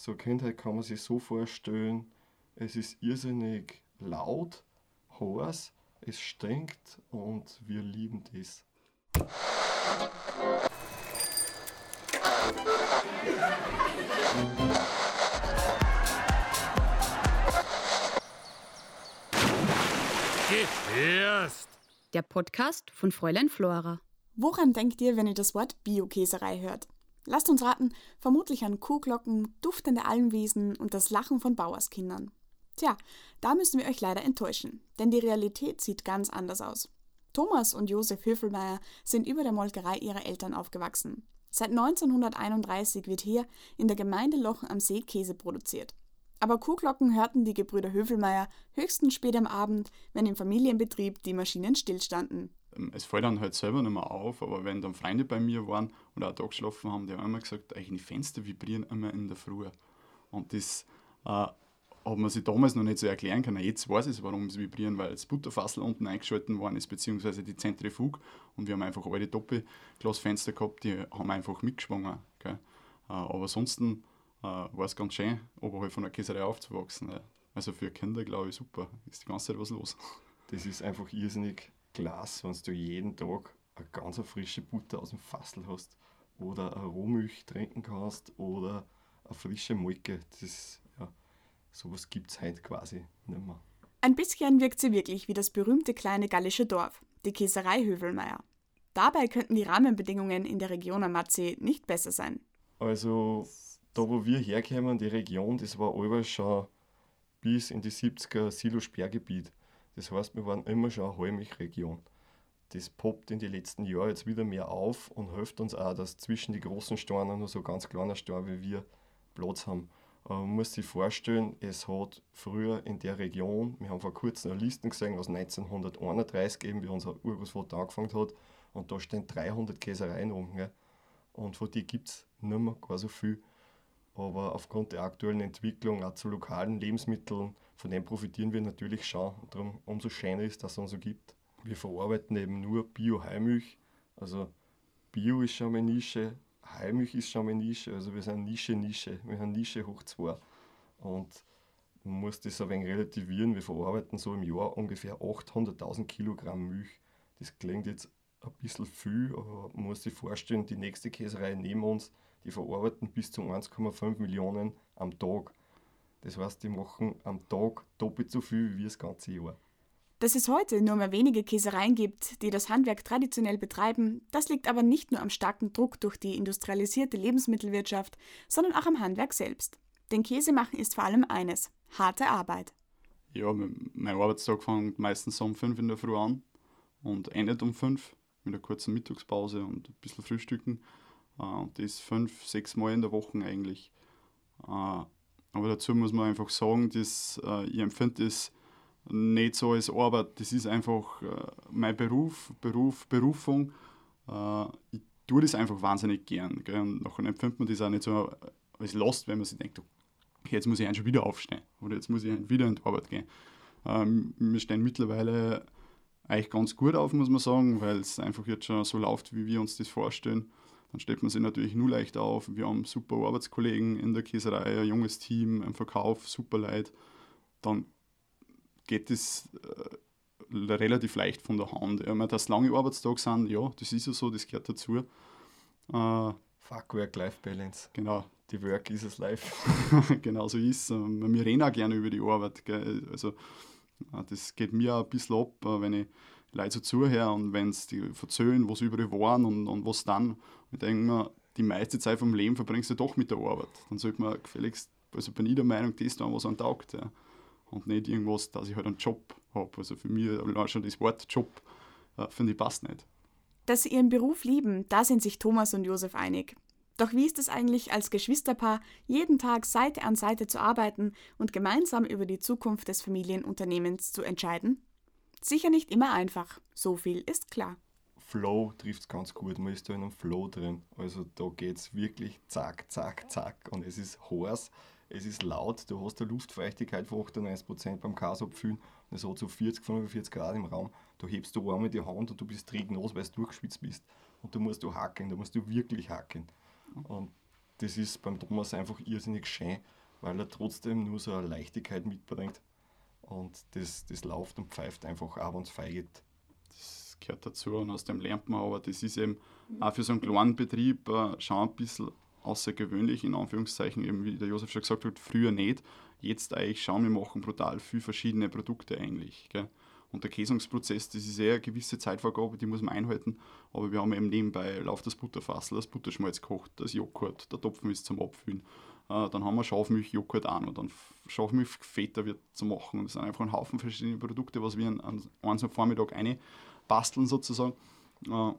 so Kindheit kann man sich so vorstellen, es ist irrsinnig laut, heiß, es stinkt und wir lieben das. Gefährst! Der Podcast von Fräulein Flora. Woran denkt ihr, wenn ihr das Wort Biokäserei hört? Lasst uns raten, vermutlich an Kuhglocken, duftende Almwiesen und das Lachen von Bauerskindern. Tja, da müssen wir euch leider enttäuschen, denn die Realität sieht ganz anders aus. Thomas und Josef Höfelmeier sind über der Molkerei ihrer Eltern aufgewachsen. Seit 1931 wird hier in der Gemeinde Lochen am See Käse produziert. Aber Kuhglocken hörten die Gebrüder Höfelmeier höchstens spät am Abend, wenn im Familienbetrieb die Maschinen stillstanden. Ähm, es fällt dann halt selber nicht mehr auf, aber wenn dann Freunde bei mir waren und auch da geschlafen haben, die haben immer gesagt, eigentlich die Fenster vibrieren immer in der Früh. Und das äh, hat man sich damals noch nicht so erklären können. Jetzt weiß ich, warum sie vibrieren, weil das Butterfassel unten eingeschalten worden ist, beziehungsweise die Zentrifug. Und wir haben einfach alte Doppelglasfenster gehabt, die haben einfach mitgeschwungen. Gell? Äh, aber ansonsten äh, war es ganz schön, oberhalb von der Käserei aufzuwachsen. Also für Kinder, glaube ich, super. Ist die ganze Zeit was los. Das ist einfach irrsinnig klasse, wenn du jeden Tag eine ganz frische Butter aus dem Fassel hast oder eine Rohmilch trinken kannst oder eine frische Molke. Das, ja, sowas gibt es heute quasi nicht mehr. Ein bisschen wirkt sie wirklich wie das berühmte kleine gallische Dorf, die Käserei Hövelmeier. Dabei könnten die Rahmenbedingungen in der Region am Matsee nicht besser sein. Also da wo wir herkommen, die Region, das war alles schon bis in die 70er Silo-Sperrgebiet. Das heißt, wir waren immer schon eine Heumilchregion. Das poppt in den letzten Jahren jetzt wieder mehr auf und hilft uns auch, dass zwischen die großen Steinen nur so ganz kleiner Stein wie wir Platz haben. Man muss sich vorstellen, es hat früher in der Region, wir haben vor kurzem eine Liste gesehen, was 1931 eben, wie unser Urgroßvater angefangen hat, und da stehen 300 Käsereien. Gell? Und von denen gibt es nicht mehr gar so viel. Aber aufgrund der aktuellen Entwicklung auch zu lokalen Lebensmitteln, von dem profitieren wir natürlich schon. Und darum umso schöner ist, dass es uns so gibt. Wir verarbeiten eben nur Bio-Heimilch. Also Bio ist schon eine Nische, Heimilch ist schon eine Nische. Also wir sind Nische, Nische. Wir haben Nische hoch zwei. Und man muss das ein wenig relativieren. Wir verarbeiten so im Jahr ungefähr 800.000 Kilogramm Milch. Das klingt jetzt ein bisschen viel, aber man muss sich vorstellen, die nächste Käserei neben uns die verarbeiten bis zu 1,5 Millionen am Tag. Das heißt, die machen am Tag doppelt so viel wie das ganze Jahr. Dass es heute nur mehr wenige Käsereien gibt, die das Handwerk traditionell betreiben, das liegt aber nicht nur am starken Druck durch die industrialisierte Lebensmittelwirtschaft, sondern auch am Handwerk selbst. Denn Käse machen ist vor allem eines: harte Arbeit. Ja, mein Arbeitstag fängt meistens um 5 in der Früh an und endet um 5 mit einer kurzen Mittagspause und ein bisschen Frühstücken. Äh, das fünf, sechs Mal in der Woche eigentlich. Äh, aber dazu muss man einfach sagen, dass äh, ich empfinde das nicht so als Arbeit. Das ist einfach mein Beruf, Beruf, Berufung. ich tue das einfach wahnsinnig gern. Und nachher empfindet man das auch nicht so als Last, wenn man sich denkt, jetzt muss ich schon wieder aufstehen oder jetzt muss ich wieder in die Arbeit gehen. Ähm, wir stehen mittlerweile eigentlich ganz gut auf, muss man sagen, weil es einfach jetzt schon so läuft, wie wir uns das vorstellen. Dann stellt man sich natürlich nur leicht auf. Wir haben super Arbeitskollegen in der Käserei, ein junges Team, im Verkauf, super Leute. Dann geht es äh, relativ leicht von der Hand. Ja, dass lange Arbeitstage sind, ja, das ist ja so, das gehört dazu. Äh, Fuck Work-Life-Balance. Genau. Die Work is es life. genau so ist es. Wir reden auch gerne über die Arbeit. Gell? Also, äh, das geht mir auch ein bisschen ab, äh, wenn ich Leute so zuhören und wenn sie die erzählen, was überall waren und, und was dann. ich denke mir, die meiste Zeit vom Leben verbringst du doch mit der Arbeit. Dann sollte man gefälligst, also bin ich der Meinung, das tun, was einem taugt. Ja. Und nicht irgendwas, dass ich halt einen Job habe. Also für mich allein schon das Wort Job, äh, finde ich, passt nicht. Dass sie ihren Beruf lieben, da sind sich Thomas und Josef einig. Doch wie ist es eigentlich als Geschwisterpaar, jeden Tag Seite an Seite zu arbeiten und gemeinsam über die Zukunft des Familienunternehmens zu entscheiden? Sicher nicht immer einfach, so viel ist klar. Flow trifft es ganz gut, man ist da in einem Flow drin. Also da geht es wirklich zack, zack, zack und es ist heiß, es ist laut, du hast eine Luftfeuchtigkeit von 98% beim Kasabfüllen und es hat so 40, 45 Grad im Raum. Da hebst du einmal die Hand und du bist trägnos, weil du durchgeschwitzt bist. Und du musst du hacken, da musst du wirklich hacken. Und das ist beim Thomas einfach irrsinnig schön, weil er trotzdem nur so eine Leichtigkeit mitbringt. Und das, das läuft und pfeift einfach ab und feiget. Das gehört dazu und aus dem lernt man, aber das ist eben auch für so einen kleinen Betrieb äh, schon ein bisschen außergewöhnlich, in Anführungszeichen, eben wie der Josef schon gesagt hat, früher nicht. Jetzt eigentlich schauen wir machen brutal viele verschiedene Produkte eigentlich. Gell? Und der Käsungsprozess, das ist eher eine gewisse Zeitvorgabe, die muss man einhalten. Aber wir haben eben nebenbei läuft das Butterfassel, das Butterschmalz kocht, das Joghurt, der Topfen ist zum Abfüllen. Äh, dann haben wir Schafmilch-Joghurt auch noch, dann Schafmilch-Feta wird zu machen. Und das sind einfach ein Haufen verschiedene Produkte, was wir an, an einem Vormittag eine basteln sozusagen. Äh,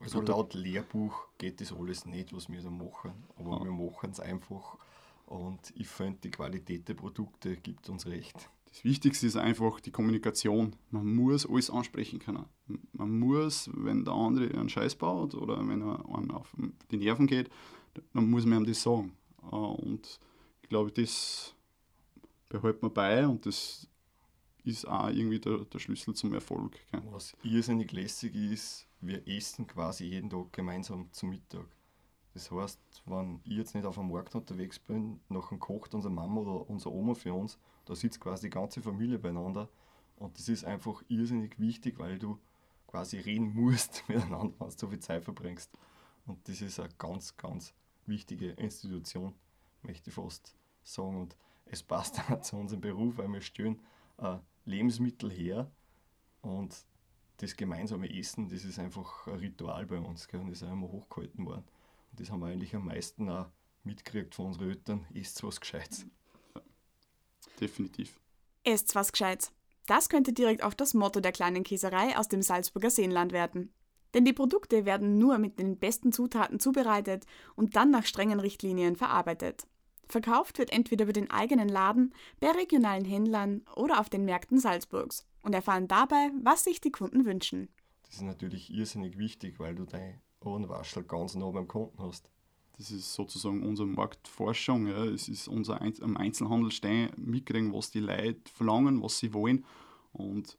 also laut Lehrbuch geht das alles nicht, was wir da machen, aber ja. wir machen es einfach und ich finde, die Qualität der Produkte gibt uns recht. Das Wichtigste ist einfach die Kommunikation. Man muss alles ansprechen können. Man muss, wenn der andere einen Scheiß baut oder wenn er einen auf die Nerven geht, dann muss man ihm das sagen. Äh, und ich glaube, das behält man bei und das ist auch irgendwie der, der Schlüssel zum Erfolg. Gell? Was irrsinnig lässig ist, wir essen quasi jeden Tag gemeinsam zum Mittag. Das heißt, wenn ich jetzt nicht auf dem Markt unterwegs bin, nachher kocht unsere Mama oder unsere Oma für uns, da sitzt quasi die ganze Familie beieinander. Und das ist einfach irrsinnig wichtig, weil du quasi reden musst miteinander, wenn du so viel Zeit verbringst. Und das ist eine ganz, ganz wichtige Institution, möchte ich fast sagen. Und es passt auch zu unserem Beruf, weil wir stellen äh, Lebensmittel her und das gemeinsame Essen, das ist einfach ein Ritual bei uns. Gell? Und das ist auch immer hochgehalten worden. Und das haben wir eigentlich am meisten auch mitgekriegt von unseren Eltern. Esst was Gescheites. Definitiv. Esst was Gescheites. Das könnte direkt auch das Motto der kleinen Käserei aus dem Salzburger Seenland werden. Denn die Produkte werden nur mit den besten Zutaten zubereitet und dann nach strengen Richtlinien verarbeitet. Verkauft wird entweder über den eigenen Laden, bei regionalen Händlern oder auf den Märkten Salzburgs und erfahren dabei, was sich die Kunden wünschen. Das ist natürlich irrsinnig wichtig, weil du dein Ohrenwaschel ganz nah beim Kunden hast. Das ist sozusagen unsere Marktforschung. Ja. Es ist unser Einz am Einzelhandel stehen, mitkriegen, was die Leute verlangen, was sie wollen. Und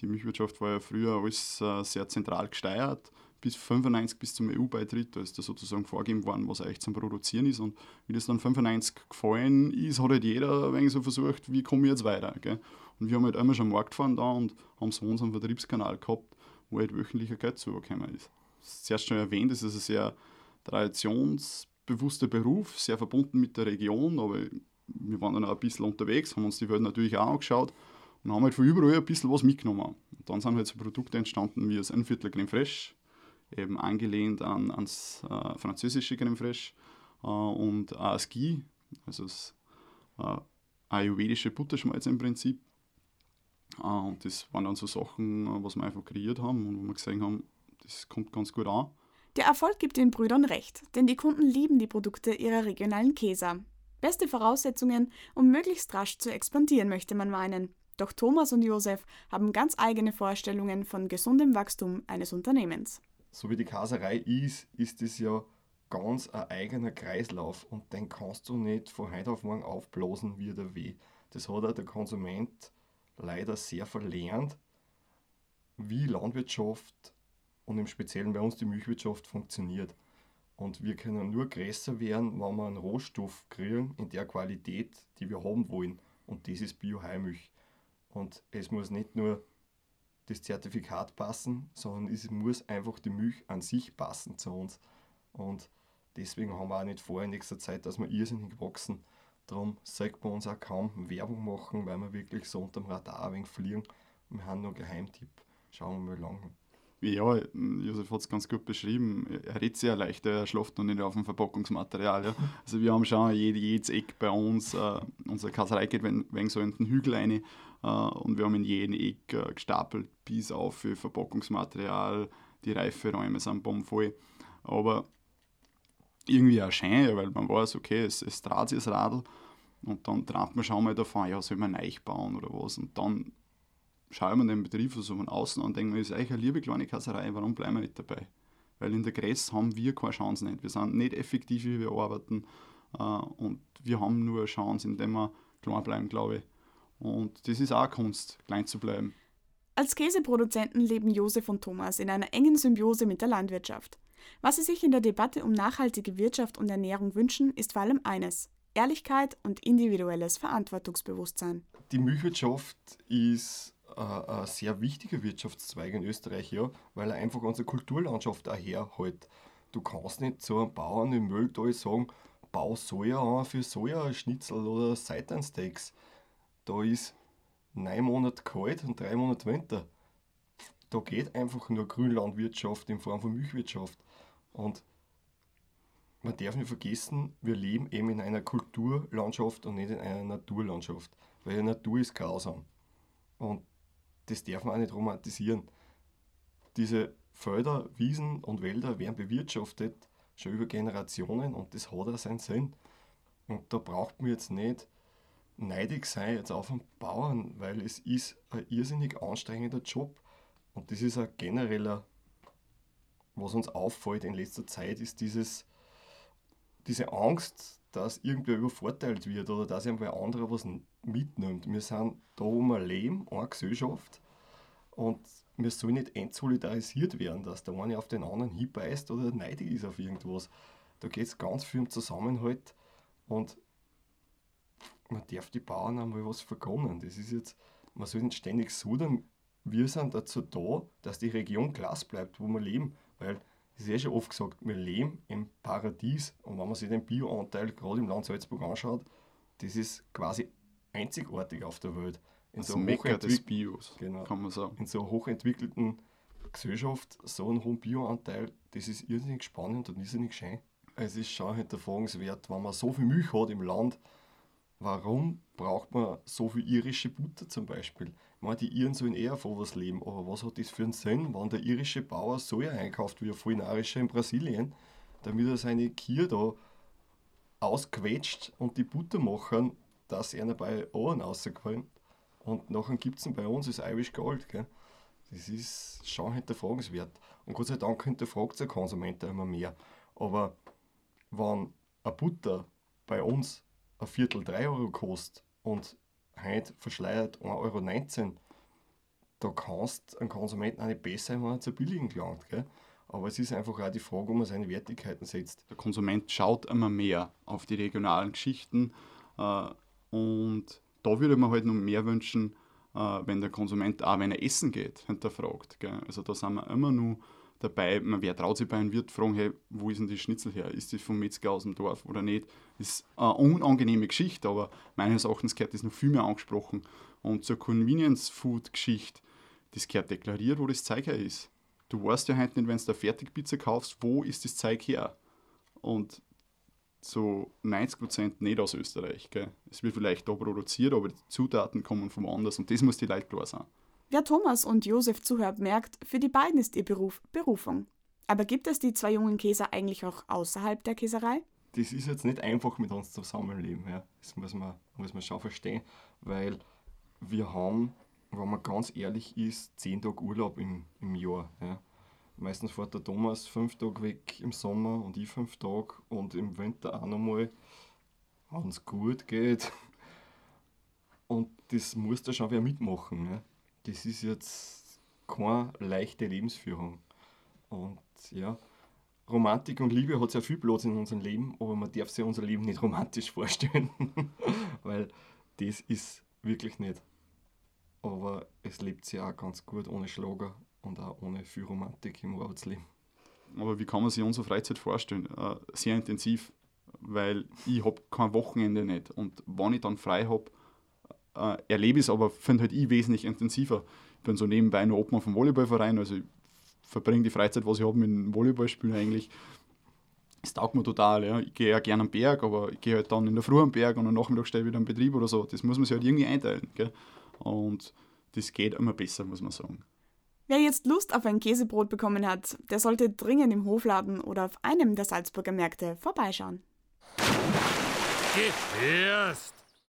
die Milchwirtschaft war ja früher alles äh, sehr zentral gesteuert bis 95 bis zum EU-Beitritt, da ist da sozusagen vorgegeben worden, was eigentlich zum Produzieren ist. Und wie das dann 95 gefallen ist, hat halt jeder ein wenig so versucht, wie komme ich jetzt weiter. Gell? Und wir haben halt einmal schon Markt gefahren da und haben so unseren Vertriebskanal gehabt, wo halt wöchentlicher Geld zugekommen ist. Zuerst schon erwähnt, das ist ein sehr traditionsbewusster Beruf, sehr verbunden mit der Region, aber wir waren dann auch ein bisschen unterwegs, haben uns die Welt natürlich auch angeschaut und haben halt von überall ein bisschen was mitgenommen. Und dann sind halt so Produkte entstanden wie das Viertel Creme Fraiche, eben angelehnt an, ans äh, französische Creme Fraiche äh, und ASGI, also das äh, ayurvedische Butterschmalz im Prinzip. Äh, und das waren dann so Sachen, äh, was wir einfach kreiert haben und wo wir gesehen haben, das kommt ganz gut an. Der Erfolg gibt den Brüdern recht, denn die Kunden lieben die Produkte ihrer regionalen Käser. Beste Voraussetzungen, um möglichst rasch zu expandieren, möchte man meinen. Doch Thomas und Josef haben ganz eigene Vorstellungen von gesundem Wachstum eines Unternehmens so wie die Kaserei ist, ist es ja ganz ein eigener Kreislauf und den kannst du nicht von heute auf morgen aufblasen wie der Weh. Das hat auch der Konsument leider sehr verlernt, wie Landwirtschaft und im Speziellen bei uns die Milchwirtschaft funktioniert. Und wir können nur größer werden, wenn wir einen Rohstoff kriegen in der Qualität, die wir haben wollen. Und das ist Bio-Heimilch. Und es muss nicht nur das Zertifikat passen, sondern es muss einfach die Milch an sich passen zu uns. Und deswegen haben wir auch nicht vor in nächster Zeit, dass wir irrsinnig wachsen. Darum sagt man uns auch kaum Werbung machen, weil wir wirklich so unter dem Radar ein wenig fliegen. Wir haben nur einen Geheimtipp. Schauen wir mal lang. Ja, Josef hat es ganz gut beschrieben. Er redet sehr leicht, er schläft noch nicht auf dem Verpackungsmaterial. Ja. Also wir haben schon jede, jedes Eck bei uns, äh, unsere Kasserei geht wenn, wenn so in den Hügel rein, äh, und wir haben in jedem Eck äh, gestapelt bis auf für Verpackungsmaterial, die Reiferäume sind bombvoll. Aber irgendwie auch schön, weil man weiß, okay, es, es dreht sich das Radl und dann trat man schon mal davon, ja, soll man neu bauen oder was. Und dann schauen wir den Betrieb so von außen an und denken, ist eigentlich eine liebe kleine Kasserei, warum bleiben wir nicht dabei? Weil in der Gress haben wir keine Chance nicht. Wir sind nicht effektiv, wie wir arbeiten äh, und wir haben nur eine Chance, indem wir klein bleiben, glaube ich. Und das ist auch Kunst, klein zu bleiben. Als Käseproduzenten leben Josef und Thomas in einer engen Symbiose mit der Landwirtschaft. Was sie sich in der Debatte um nachhaltige Wirtschaft und Ernährung wünschen, ist vor allem eines: Ehrlichkeit und individuelles Verantwortungsbewusstsein. Die Milchwirtschaft ist ein sehr wichtiger Wirtschaftszweig in Österreich, ja, weil er einfach unsere Kulturlandschaft auch herhält. Du kannst nicht zu einem Bauern im Mülltal sagen, bau Soja an für Sojaschnitzel oder Seitansteaks. Da ist neun Monate kalt und drei Monate Winter. Da geht einfach nur Grünlandwirtschaft in Form von Milchwirtschaft. Und man darf nicht vergessen, wir leben eben in einer Kulturlandschaft und nicht in einer Naturlandschaft. Weil die Natur ist grausam. Und das darf man auch nicht romantisieren. Diese Felder, Wiesen und Wälder werden bewirtschaftet, schon über Generationen und das hat auch seinen Sinn. Und da braucht man jetzt nicht neidig sein jetzt auf einen Bauern, weil es ist ein irrsinnig anstrengender Job. Und das ist ein genereller, was uns auffällt in letzter Zeit, ist dieses, diese Angst, dass irgendwer übervorteilt wird oder dass irgendwer anderer was mitnimmt. Wir sind da um ein Leben, eine Gesellschaft und wir sollen nicht entsolidarisiert werden, dass der eine auf den anderen hinbeißt oder neidig ist auf irgendwas. Da geht es ganz viel um Zusammenhalt und man darf die Bauern einmal was vergonnen. Das ist jetzt, man soll nicht ständig sudern. Wir sind dazu da, dass die Region Glas bleibt, wo wir leben. Weil, das ist ja schon oft gesagt, wir leben im Paradies. Und wenn man sich den Bioanteil gerade im Land Salzburg anschaut, das ist quasi einzigartig auf der Welt. In so, Mecker des Bios, genau, kann man sagen. In so einer hochentwickelten Gesellschaft so einen hohen Bioanteil, das ist irrsinnig spannend und irrsinnig schön. Es ist schon hinterfragenswert, wenn man so viel Milch hat im Land, warum braucht man so viel irische Butter zum Beispiel? Ich meine, die Iren sollen eher von was leben, aber was hat das für einen Sinn, wenn der irische Bauer Soja einkauft, wie ein Fulinarischer in Brasilien, damit er seine Kier da ausquetscht und die Butter machen, dass er bei Ohren rauskommt. Und nachher gibt es bei uns das Irish Gold. Gell? Das ist schon hinterfragenswert. Und Gott sei Dank hinterfragt der Konsument immer mehr. Aber wenn eine Butter bei uns ein Viertel 3 Euro kostet und heute verschleiert 1,19 Euro, da kannst du einen Konsumenten auch nicht besser, wenn er zu billigen gelangt. Gell? Aber es ist einfach auch die Frage, wo man seine Wertigkeiten setzt. Der Konsument schaut immer mehr auf die regionalen Geschichten äh, und da würde man halt noch mehr wünschen, äh, wenn der Konsument auch, wenn er essen geht, hinterfragt. Gell? Also da sind wir immer nur dabei, man, wer traut sich bei einem Wirt fragen, hey, wo ist denn die Schnitzel her? Ist das vom Metzger aus dem Dorf oder nicht? Das ist eine unangenehme Geschichte, aber meines Erachtens gehört das noch viel mehr angesprochen. Und zur Convenience-Food-Geschichte, das gehört deklariert, wo das Zeug her ist. Du weißt ja heute nicht, wenn du eine Fertigpizza kaufst, wo ist das Zeug her? Und so 90% nicht aus Österreich. Gell? Es wird vielleicht da produziert, aber die Zutaten kommen von woanders und das muss die Leute klar sein. Wer Thomas und Josef zuhört, merkt, für die beiden ist ihr Beruf Berufung. Aber gibt es die zwei jungen Käser eigentlich auch außerhalb der Käserei? Das ist jetzt nicht einfach mit uns zusammenleben. Ja. Das muss man, muss man schon verstehen, weil wir haben, wenn man ganz ehrlich ist, zehn Tage Urlaub im, im Jahr. Ja. Meistens fährt der Thomas fünf Tage weg im Sommer und ich fünf Tage und im Winter auch nochmal, wenn es gut geht. Und das muss da schon wer mitmachen. Ja das ist jetzt keine leichte Lebensführung. Und ja, Romantik und Liebe hat sehr viel Platz in unserem Leben, aber man darf sich unser Leben nicht romantisch vorstellen, weil das ist wirklich nicht. Aber es lebt sich auch ganz gut ohne Schlager und auch ohne viel Romantik im Arbeitsleben. Aber wie kann man sich unsere Freizeit vorstellen? Äh, sehr intensiv, weil ich habe kein Wochenende nicht und wenn ich dann frei habe, äh, erlebe ich es, aber finde halt ich wesentlich intensiver. Ich bin so nebenbei noch Obmann vom Volleyballverein, also ich verbringe die Freizeit, was ich habe, mit dem Volleyballspielen eigentlich. Es taugt mir total. Ja. Ich gehe ja gerne am Berg, aber ich gehe halt dann in der Früh am Berg und am Nachmittag stehe ich wieder am Betrieb oder so. Das muss man sich halt irgendwie einteilen. Gell? Und das geht immer besser, muss man sagen. Wer jetzt Lust auf ein Käsebrot bekommen hat, der sollte dringend im Hofladen oder auf einem der Salzburger Märkte vorbeischauen. Gefährst!